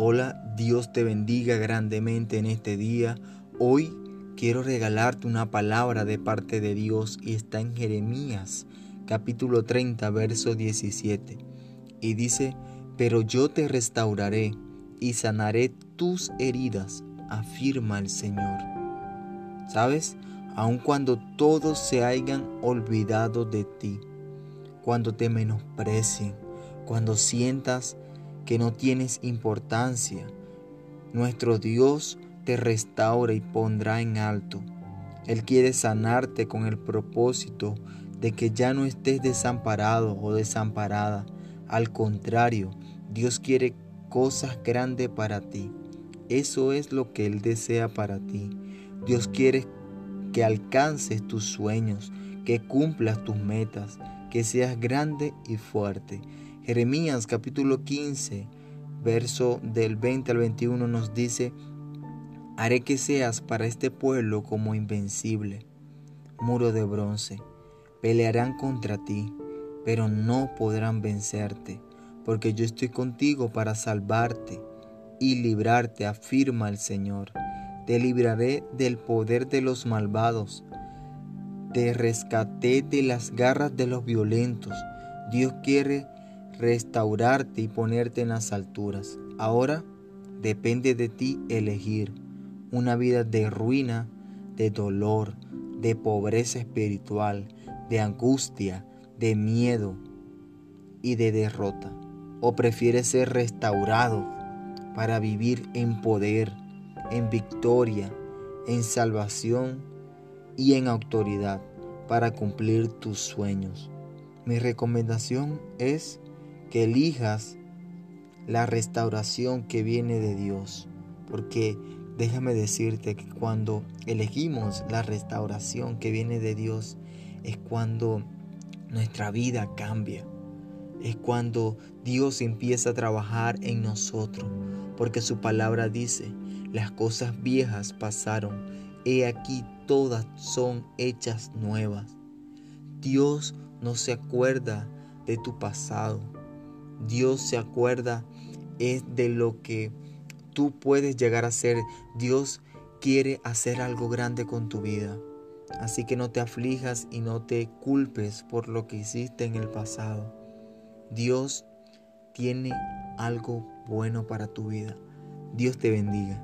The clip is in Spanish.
Hola, Dios te bendiga grandemente en este día. Hoy quiero regalarte una palabra de parte de Dios y está en Jeremías capítulo 30 verso 17. Y dice, pero yo te restauraré y sanaré tus heridas, afirma el Señor. ¿Sabes? Aun cuando todos se hayan olvidado de ti, cuando te menosprecien, cuando sientas que no tienes importancia. Nuestro Dios te restaura y pondrá en alto. Él quiere sanarte con el propósito de que ya no estés desamparado o desamparada. Al contrario, Dios quiere cosas grandes para ti. Eso es lo que Él desea para ti. Dios quiere que alcances tus sueños, que cumplas tus metas, que seas grande y fuerte. Jeremías capítulo 15, verso del 20 al 21 nos dice, haré que seas para este pueblo como invencible, muro de bronce. Pelearán contra ti, pero no podrán vencerte, porque yo estoy contigo para salvarte y librarte, afirma el Señor. Te libraré del poder de los malvados, te rescaté de las garras de los violentos. Dios quiere restaurarte y ponerte en las alturas. Ahora depende de ti elegir una vida de ruina, de dolor, de pobreza espiritual, de angustia, de miedo y de derrota. O prefieres ser restaurado para vivir en poder, en victoria, en salvación y en autoridad para cumplir tus sueños. Mi recomendación es que elijas la restauración que viene de Dios. Porque déjame decirte que cuando elegimos la restauración que viene de Dios es cuando nuestra vida cambia. Es cuando Dios empieza a trabajar en nosotros. Porque su palabra dice, las cosas viejas pasaron. He aquí todas son hechas nuevas. Dios no se acuerda de tu pasado. Dios se acuerda es de lo que tú puedes llegar a ser. Dios quiere hacer algo grande con tu vida. Así que no te aflijas y no te culpes por lo que hiciste en el pasado. Dios tiene algo bueno para tu vida. Dios te bendiga.